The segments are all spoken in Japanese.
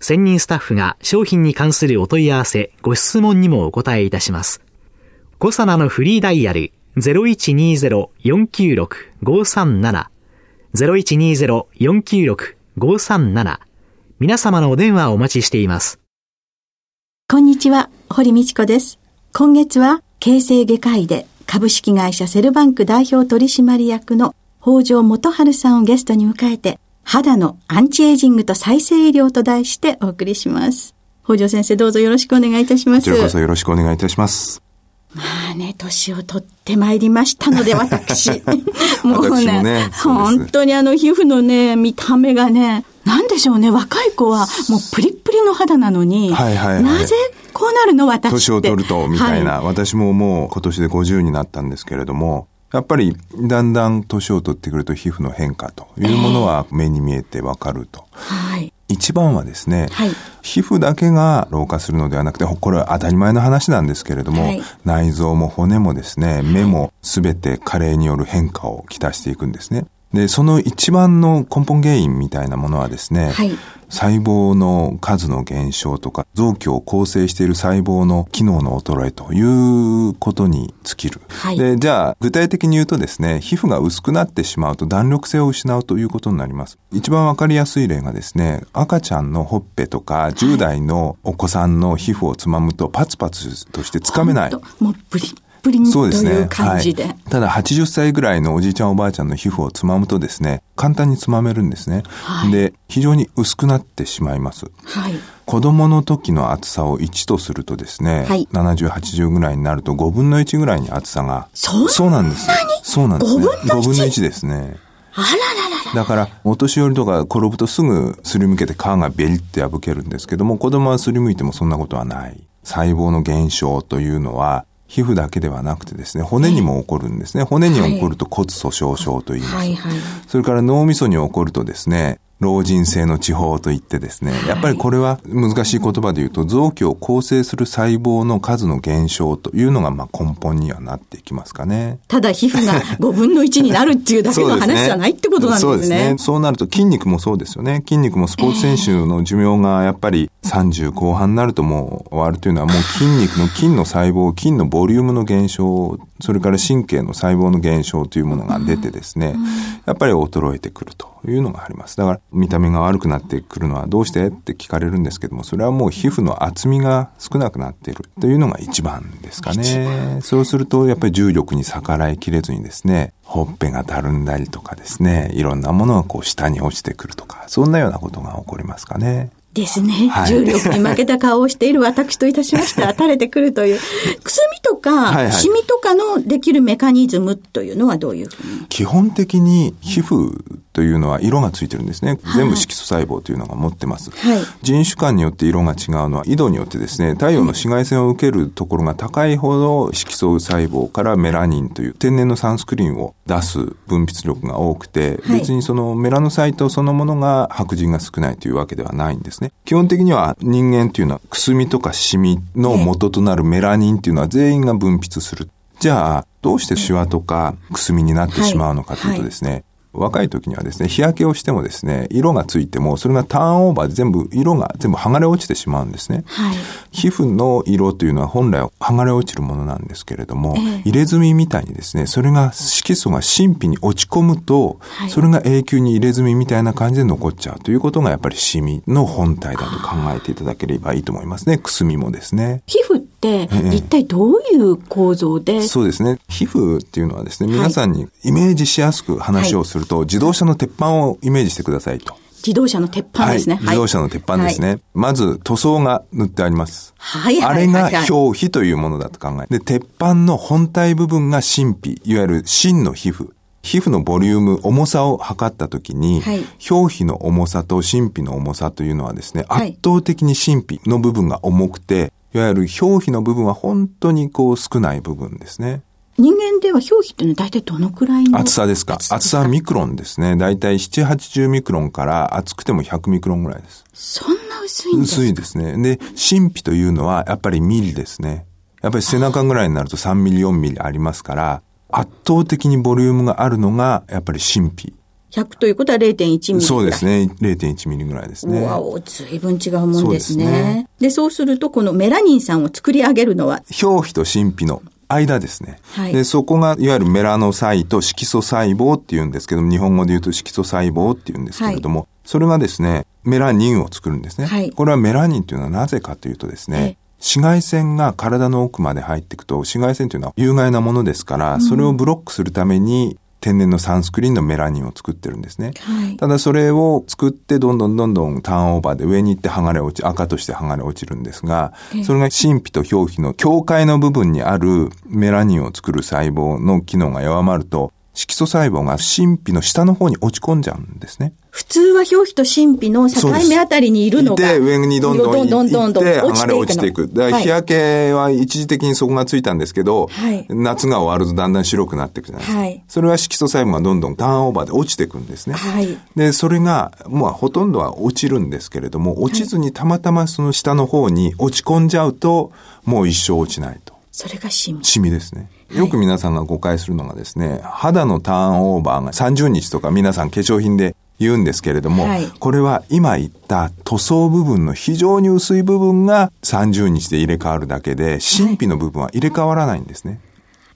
専任スタッフが商品に関するお問い合わせ、ご質問にもお答えいたします。コサナのフリーダイヤル0120-496-537 0120-496-537皆様のお電話をお待ちしています。こんにちは、堀道子です。今月は、形成外科医で株式会社セルバンク代表取締役の北条元春さんをゲストに迎えて、肌のアンチエイジングと再生医療と題してお送りします。北条先生どうぞよろしくお願いいたします。こちらこそよろしくお願いいたします。まあね、年を取ってまいりましたので、私。もうね、ね本当にあの皮膚のね、見た目がね、なんでしょうね、若い子はもうプリップリの肌なのに、はいはいはい、なぜこうなるの私年を取ると、みたいな、はい、私ももう今年で50になったんですけれども、やっぱりだんだん年を取ってくると皮膚の変化というものは目に見えてわかると。はい、一番はですね、はい、皮膚だけが老化するのではなくて、これは当たり前の話なんですけれども、はい、内臓も骨もですね、目もすべて加齢による変化をきたしていくんですね。で、その一番の根本原因みたいなものはですね、はい、細胞の数の減少とか、臓器を構成している細胞の機能の衰えということに尽きる。はい、で、じゃあ、具体的に言うとですね、皮膚が薄くなってしまうと弾力性を失うということになります。一番わかりやすい例がですね、赤ちゃんのほっぺとか、10代のお子さんの皮膚をつまむとパツパツとしてつかめない。もうブリプリンという感じで。はい、ただ80歳ぐらいのおじいちゃんおばあちゃんの皮膚をつまむとですね、簡単につまめるんですね。はい、で、非常に薄くなってしまいます。はい、子供の時の厚さを1とするとですね、はい、70、80ぐらいになると5分の1ぐらいに厚さが。そうなんです。そうなんですね。5分の 1? ですね。あらららだから、お年寄りとか転ぶとすぐすりむけて皮がベリって破けるんですけども、子供はすりむいてもそんなことはない。細胞の減少というのは、皮膚だけではなくてですね、骨にも起こるんですね。骨に起こると骨粗鬆症と言います。はいはい、それから脳みそに起こるとですね、老人性の地方といってですね、やっぱりこれは難しい言葉で言うと、臓器を構成する細胞の数の減少というのがまあ根本にはなっていきますかね。ただ皮膚が5分の1になるっていうだけの話じゃないってことなんですね。そうですね。そうなると筋肉もそうですよね。筋肉もスポーツ選手の寿命がやっぱり30後半になるともう終わるというのはもう筋肉の筋の細胞、筋のボリュームの減少、それから神経の細胞の減少というものが出てですね、やっぱり衰えてくるというのがあります。だから見た目が悪くなってくるのはどうして？って聞かれるんですけども、それはもう皮膚の厚みが少なくなっているというのが一番ですかね。そうするとやっぱり重力に逆らいきれずにですね、ほっぺがたるんだりとかですね、いろんなものがこう下に落ちてくるとか、そんなようなことが起こりますかね。ですね、はい、重力に負けた顔をしている私といたしましては、垂れてくるという。くすみとか、シミとかのできるメカニズムというのはどういうふうに？基本的に皮膚というのは色がついてるんですね。全部色素細胞というのが持ってます。はい、人種間によって色が違うのは、緯度によってですね、太陽の紫外線を受けるところが高いほど色素細胞からメラニンという天然のサンスクリーンを出す分泌力が多くて、はい、別にそのメラノサイトそのものが白人が少ないというわけではないんですね。基本的には人間というのはくすみとかシミの元となるメラニンっていうのは全員が分泌する。じゃあ、どうしてシワとかくすみになってしまうのかというとですね、若い時にはですね、日焼けをしてもですね、色がついても、それがターンオーバーで全部、色が全部剥がれ落ちてしまうんですね。はい、皮膚の色というのは本来は剥がれ落ちるものなんですけれども、えー、入れ墨みたいにですね、それが色素が神秘に落ち込むと、はい、それが永久に入れ墨みたいな感じで残っちゃうということがやっぱりシミの本体だと考えていただければいいと思いますね。くすみもですね。皮膚一体どういう構造で？そうですね。皮膚っていうのはですね、皆さんにイメージしやすく話をすると、自動車の鉄板をイメージしてくださいと。自動車の鉄板ですね。はい、自動車の鉄板ですね。はい、まず塗装が塗ってあります。はいあれが表皮というものだと考え。で、鉄板の本体部分が真皮、いわゆる真の皮膚。皮膚のボリューム、重さを測ったときに、はい、表皮の重さと真皮の重さというのはですね、圧倒的に真皮の部分が重くて、いわゆる表皮の部分は本当にこう少ない部分ですね。人間では表皮っていうのは大体どのくらいの厚さですか？厚さはミクロンですね。大体7、80ミクロンから厚くても100ミクロンぐらいです。そんな薄いんですか？薄いですね。で、真皮というのはやっぱりミリですね。やっぱり背中ぐらいになると3ミリ、4ミリありますから、圧倒的にボリュームがあるのがやっぱり真皮。100ということは0.1ミリそうですね。0.1ミリぐらいですね。うわお、ずいぶん違うもんですね。そうですね。で、そうすると、このメラニン酸を作り上げるのは？表皮と真皮の間ですね。はい、で、そこが、いわゆるメラノサイト、色素細胞っていうんですけども、日本語で言うと色素細胞っていうんですけれども、はい、それがですね、メラニンを作るんですね。はい、これはメラニンというのはなぜかというとですね、紫外線が体の奥まで入っていくと、紫外線というのは有害なものですから、うん、それをブロックするために、天然のサンスクリーンのメラニンを作ってるんですね。はい、ただそれを作ってどんどんどんどんターンオーバーで上に行って剥がれ落ち、赤として剥がれ落ちるんですが、それが真皮と表皮の境界の部分にあるメラニンを作る細胞の機能が弱まると、色素細胞が真皮の下の方に落ち込んじゃうんですね。普通は表皮と真皮の境目あたりにいるのが。で、上にどんどんどんどんどん剥がれ落ちていく。日焼けは一時的にそこがついたんですけど、はい、夏が終わるとだんだん白くなっていくじゃないですか。はい、それは色素細胞がどんどんターンオーバーで落ちていくんですね。はい、で、それが、まあほとんどは落ちるんですけれども、落ちずにたまたまその下の方に落ち込んじゃうと、もう一生落ちないと。それがシミ。シミですね。よく皆さんが誤解するのがですね、肌のターンオーバーが30日とか皆さん化粧品で言うんですけれども、はい、これは今言った塗装部分の非常に薄い部分が30日で入れ替わるだけで、真皮の部分は入れ替わらないんですね。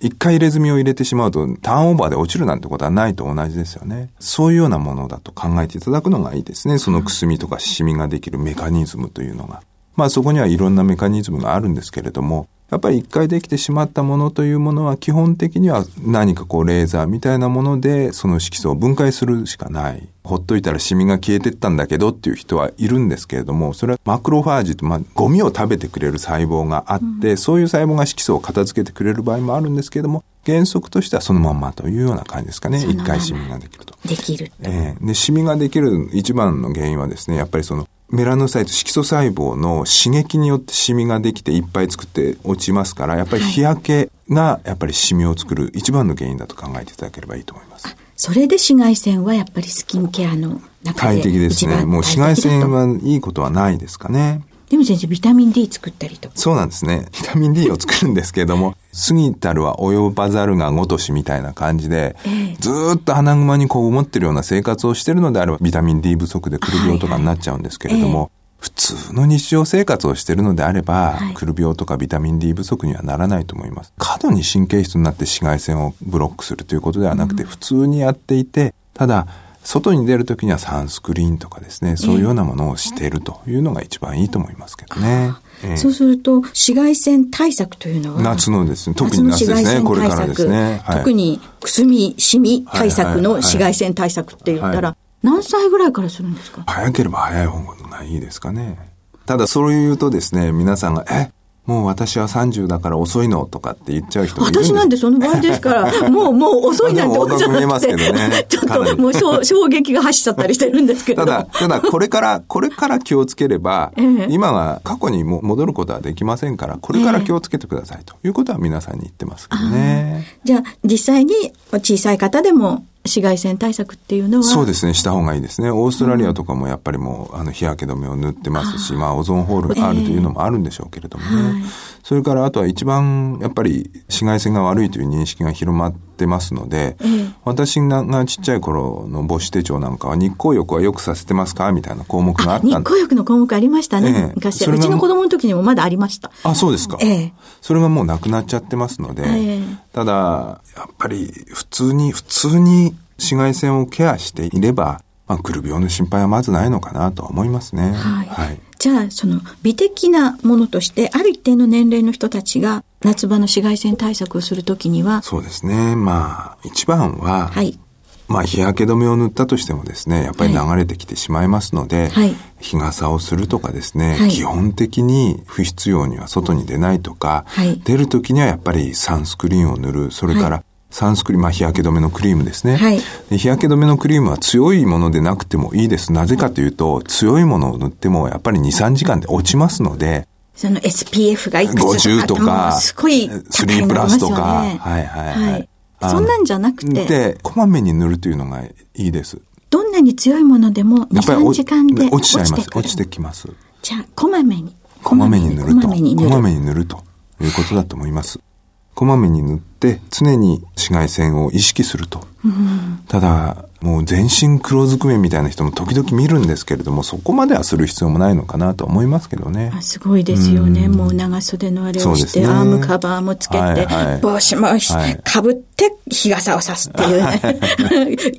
一回入れ墨を入れてしまうと、ターンオーバーで落ちるなんてことはないと同じですよね。そういうようなものだと考えていただくのがいいですね。そのくすみとかシミができるメカニズムというのが。まあそこにはいろんなメカニズムがあるんですけれども、やっぱり一回できてしまったものというものは基本的には何かこうレーザーみたいなものでその色素を分解するしかない。ほっといたらシミが消えてったんだけどっていう人はいるんですけれども、それはマクロファージと、まあ、ゴミを食べてくれる細胞があって、うん、そういう細胞が色素を片付けてくれる場合もあるんですけれども、原則としてはそのまんまというような感じですかね。一回シミができると。できると。えー、で、シミができる一番の原因はですね、やっぱりそのメラノサイト色素細胞の刺激によってシミができていっぱい作って落ちますから、やっぱり日焼けがやっぱりシミを作る一番の原因だと考えていただければいいと思います。それで紫外線はやっぱりスキンケアの中で大敵ですね。もう紫外線はいいことはないですかね。でも先生、ビタミン D 作ったりとか。そうなんですね。ビタミン D を作るんですけれども、過ぎたるは及ばざるがごとしみたいな感じで、ええ、ずっと鼻熊にこう思ってるような生活をしてるのであれば、ビタミン D 不足でくる病とかになっちゃうんですけれども、はいはいえ普通の日常生活をしているのであれば、はい、くる病とかビタミン D 不足にはならないと思います。過度に神経質になって紫外線をブロックするということではなくて、うん、普通にやっていて、ただ、外に出るときにはサンスクリーンとかですね、そういうようなものをしているというのが一番いいと思いますけどね。えー、そうすると、紫外線対策というのは夏のですね、特に夏ですね、これからですね。はい、特にくすみ、シミ対策の紫外線対策って言ったら、何歳ぐらいからするんですか？早ければ早い方がいいですかね。ただ、そう言うとですね、皆さんが、え、もう私は30だから遅いのとかって言っちゃう人私なんてその場合ですから、もう、もう遅いなんて思っちゃって。ますけどね。ちょっともう衝撃が走っちゃったりしてるんですけど。ただ、ただこれから、これから気をつければ、ええ、今は過去にも戻ることはできませんから、これから気をつけてくださいということは皆さんに言ってますけどね。じゃあ、実際に小さい方でも、紫外線対策っていうのは？そうですね、した方がいいですね。オーストラリアとかもやっぱりもう、あの、日焼け止めを塗ってますし、まあ、オゾンホールがあるというのもあるんでしょうけれどもね。えーはい、それから、あとは一番、やっぱり、紫外線が悪いという認識が広まってますので、えー、私がちっちゃい頃の母子手帳なんかは、日光浴はよくさせてますか？みたいな項目があった日光浴の項目ありましたね。えー、昔。うちの子供の時にもまだありました。あ、そうですか。ええそれがもうなくなっちゃってますので、ただ、やっぱり、普通に、普通に、紫外線をケアしていれば、まあ、くる病の心配はまずないのかなと思いますね。はい。はい、じゃあ、その美的なものとして、ある一定の年齢の人たちが夏場の紫外線対策をするときにはそうですね。まあ、一番は、はい、まあ、日焼け止めを塗ったとしてもですね、やっぱり流れてきてしまいますので、はい、日傘をするとかですね、はい、基本的に不必要には外に出ないとか、はい、出るときにはやっぱりサンスクリーンを塗る、それから、サンスクリーム、まあ、日焼け止めのクリームですね、はい、日焼け止めのクリームは強いものでなくてもいいです。なぜかというと、強いものを塗ってもやっぱり2、3時間で落ちますので、その SPF がいくつとか、とかすごい高いのありますよね。3プラスとか、はいはいはい。はいそんなんじゃなくて。で、こまめに塗るというのがいいです。どんなに強いものでも2、3時間で落ちちゃいます。落ちてきます。じゃあ、こまめに。こまめに塗ると。こまめに塗るということだと思います。こまめに塗って常に紫外線を意識すると。うん、ただ、もう全身黒ずくめみたいな人も時々見るんですけれども、そこまではする必要もないのかなと思いますけどね。すごいですよね。うん、もう長袖のあれをして、ね、アームカバーもつけて、はいはい、帽子もかぶって日傘をさすっていうね。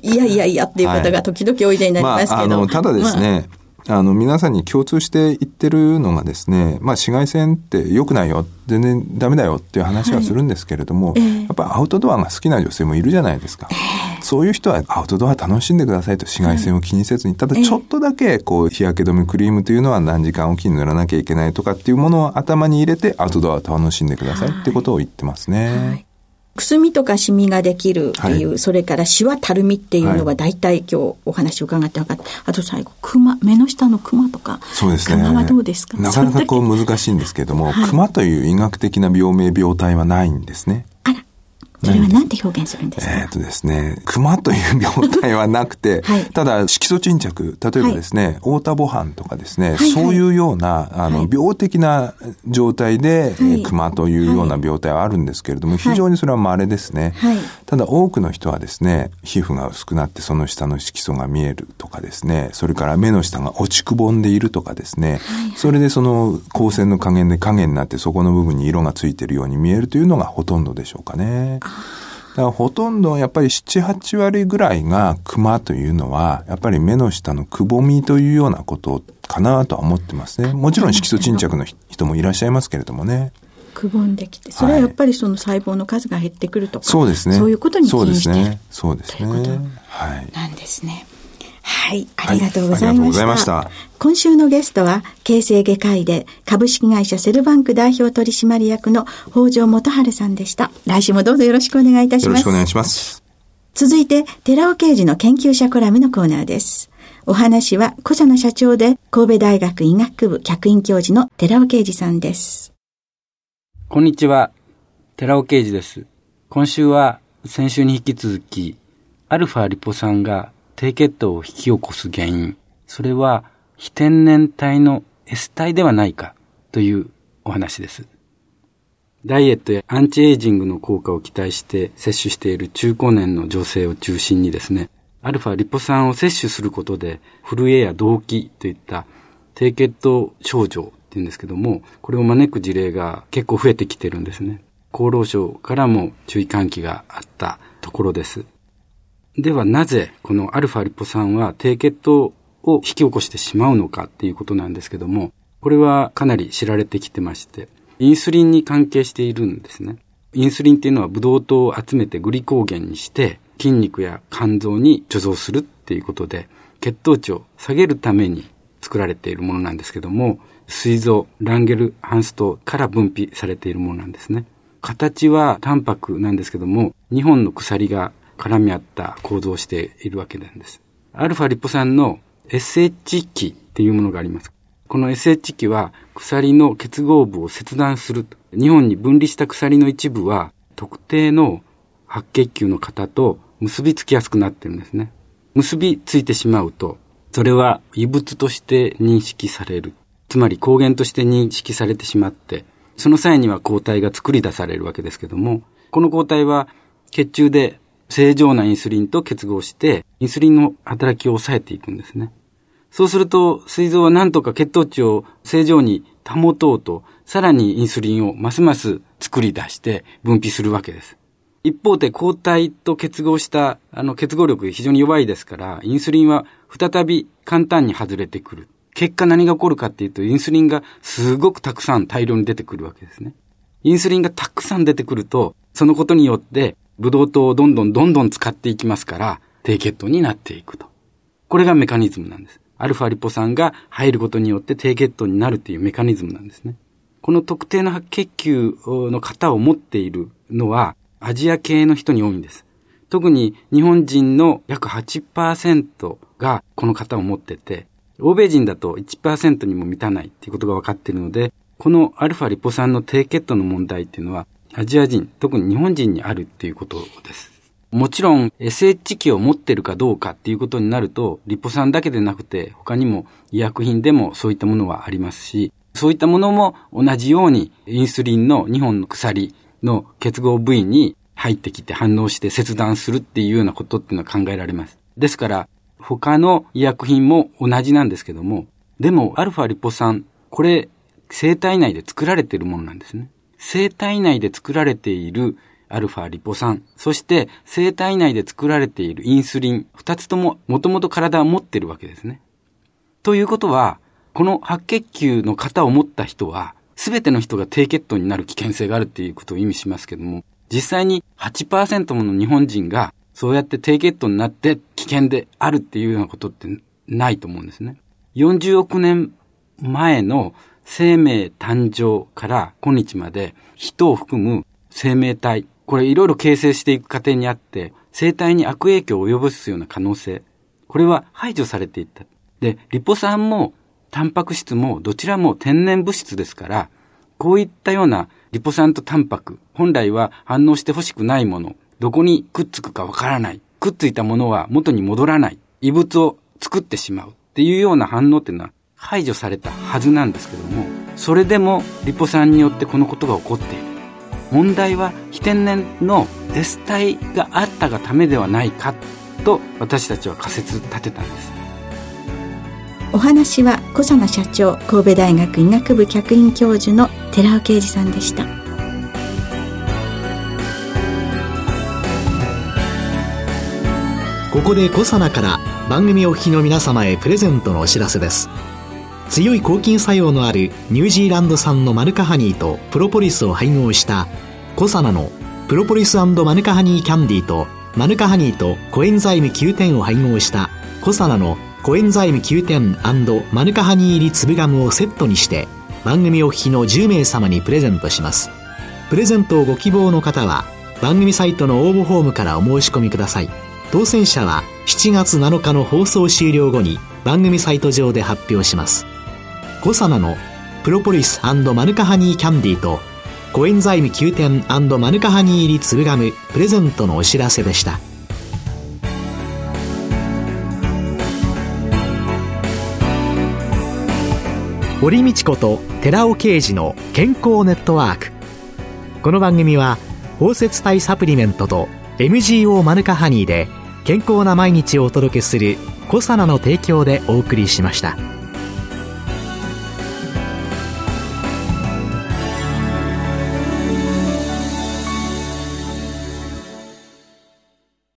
いやいやいやっていう方が時々おいでになりますけど。まあ、あの、ただですね、まああの、皆さんに共通して言ってるのがですね、まあ、紫外線って良くないよ、全然ダメだよっていう話はするんですけれども、はいえー、やっぱアウトドアが好きな女性もいるじゃないですか。えー、そういう人はアウトドア楽しんでくださいと紫外線を気にせずに、ただちょっとだけ、こう、日焼け止めクリームというのは何時間おきに塗らなきゃいけないとかっていうものを頭に入れてアウトドアを楽しんでくださいってことを言ってますね。はいくすみとかシミができるっていう、はい、それからシワたるみっていうのが大体今日お話を伺って分かった。あと最後、クマ、目の下のクマとか。そうですね。クマはどうですか？なかなかこう難しいんですけれども、はい、クマという医学的な病名病態はないんですね。それは何て表現するんですか？えっ、とですね、熊という病態はなくて、はい、ただ色素沈着、例えばですね、太田母斑とかですね、はいはい、そういうような、あの、病的な状態で、はい、熊というような病態はあるんですけれども、非常にそれは稀ですね。ただ多くの人はですね、皮膚が薄くなってその下の色素が見えるとかですね、それから目の下が落ちくぼんでいるとかですね、それでその光線の加減で影になってそこの部分に色がついているように見えるというのがほとんどでしょうかね。だからほとんどやっぱり7、8割ぐらいがクマというのは、やっぱり目の下のくぼみというようなことかなとは思ってますね。もちろん色素沈着の人もいらっしゃいますけれどもね。くぼんできて、それはやっぱりその細胞の数が減ってくるとか、そうですね。そういうことにしてるそうですね。そうですね。はい。なんですね。はい、ありがとうございました。はい、した今週のゲストは、形成外科医で株式会社セルバンク代表取締役の北条元春さんでした。来週もどうぞよろしくお願いいたします。よろしくお願いします。続いて、寺尾刑事の研究者コラムのコーナーです。お話は、小佐野社長で神戸大学医学部客員教授の寺尾啓二さんです。こんにちは。寺尾啓二です。今週は先週に引き続き、アルファリポ酸が低血糖を引き起こす原因、それは非天然体の S 体ではないかというお話です。ダイエットやアンチエイジングの効果を期待して摂取している中高年の女性を中心にですね、アルファリポ酸を摂取することで、震えや動悸といった低血糖症状っていうんですけども、これを招く事例が結構増えてきてるんですね。厚労省からも注意喚起があったところです。ではなぜこのアルファリポ酸は低血糖を引き起こしてしまうのかっていうことなんですけども、これはかなり知られてきてまして、インスリンに関係しているんですね。インスリンっていうのはブドウ糖を集めてグリコーゲンにして筋肉や肝臓に貯蔵するっていうことで血糖値を下げるために作られているものなんですけども、膵臓、ランゲルハンス糖から分泌されているものなんですね。形はタンパクなんですけども、2本の鎖が絡み合った構造をしているわけなんです。アルファリポ酸の SH 基っていうものがあります。この SH 基は鎖の結合部を切断する。日本に分離した鎖の一部は特定の白血球の型と結びつきやすくなってるんですね。結びついてしまうと、それは異物として認識される。つまり抗原として認識されてしまって、その際には抗体が作り出されるわけですけども、この抗体は血中で正常なインスリンと結合して、インスリンの働きを抑えていくんですね。そうすると、膵臓は何とか血糖値を正常に保とうと、さらにインスリンをますます作り出して分泌するわけです。一方で抗体と結合した、あの結合力非常に弱いですから、インスリンは再び簡単に外れてくる。結果何が起こるかっていうと、インスリンがすごくたくさん大量に出てくるわけですね。インスリンがたくさん出てくると、そのことによって、ブドウ糖をどんどんどんどん使っていきますから、低血糖になっていくと。これがメカニズムなんです。アルファリポ酸が入ることによって低血糖になるというメカニズムなんですね。この特定の白血球の型を持っているのは、アジア系の人に多いんです。特に日本人の約8%がこの型を持ってて、欧米人だと1%にも満たないっていうことが分かっているので、このアルファリポ酸の低血糖の問題っていうのは、アジア人、特に日本人にあるっていうことです。もちろん SH 機を持ってるかどうかっていうことになると、リポ酸だけでなくて、他にも医薬品でもそういったものはありますし、そういったものも同じようにインスリンの2本の鎖の結合部位に入ってきて反応して切断するっていうようなことっていうのは考えられます。ですから、他の医薬品も同じなんですけども、でも、アルファリポ酸、これ、生体内で作られているものなんですね。生体内で作られているアルファリポ酸、そして生体内で作られているインスリン、二つとももともと体は持ってるわけですね。ということは、この白血球の型を持った人は、すべての人が低血糖になる危険性があるっていうことを意味しますけども、実際に8%もの日本人がそうやって低血糖になって危険であるっていうようなことってないと思うんですね。40億年前の生命誕生から今日まで人を含む生命体、これいろいろ形成していく過程にあって、生体に悪影響を及ぼすような可能性、これは排除されていった。で、リポ酸もタンパク質もどちらも天然物質ですから、こういったようなリポ酸とタンパク、本来は反応してほしくないもの、どこにくっつくかわからない。くっついたものは元に戻らない。異物を作ってしまう。っていうような反応っていうのは排除されたはずなんですけども、それでもリポ酸によってこのことが起こっている。問題は非天然の S 体があったがためではないかと私たちは仮説立てたんです。お話は小佐奈社長神戸大学医学部客員教授の寺尾啓二さんでしたここで小佐奈から番組お聞きの皆様へプレゼントのお知らせです強い抗菌作用のあるニュージーランド産のマヌカハニーとプロポリスを配合したコサナのプロポリスマヌカハニーキャンディーとマヌカハニーとコエンザイム9点を配合したコサナのコエンザイム9点マヌカハニー入り粒ガムをセットにして番組お聞きの10名様にプレゼントしますプレゼントをご希望の方は番組サイトの応募フォームからお申し込みください当選者は7月7日の放送終了後に番組サイト上で発表しますコサナのプロポリスマヌカハニーキャンディーとコエンザイム9点マヌカハニー入り粒ガムプレゼントのお知らせでした堀道子と寺尾啓二の健康ネットワークこの番組は包摂体サプリメントと MGO マヌカハニーで健康な毎日をお届けする「コサナの提供」でお送りしました。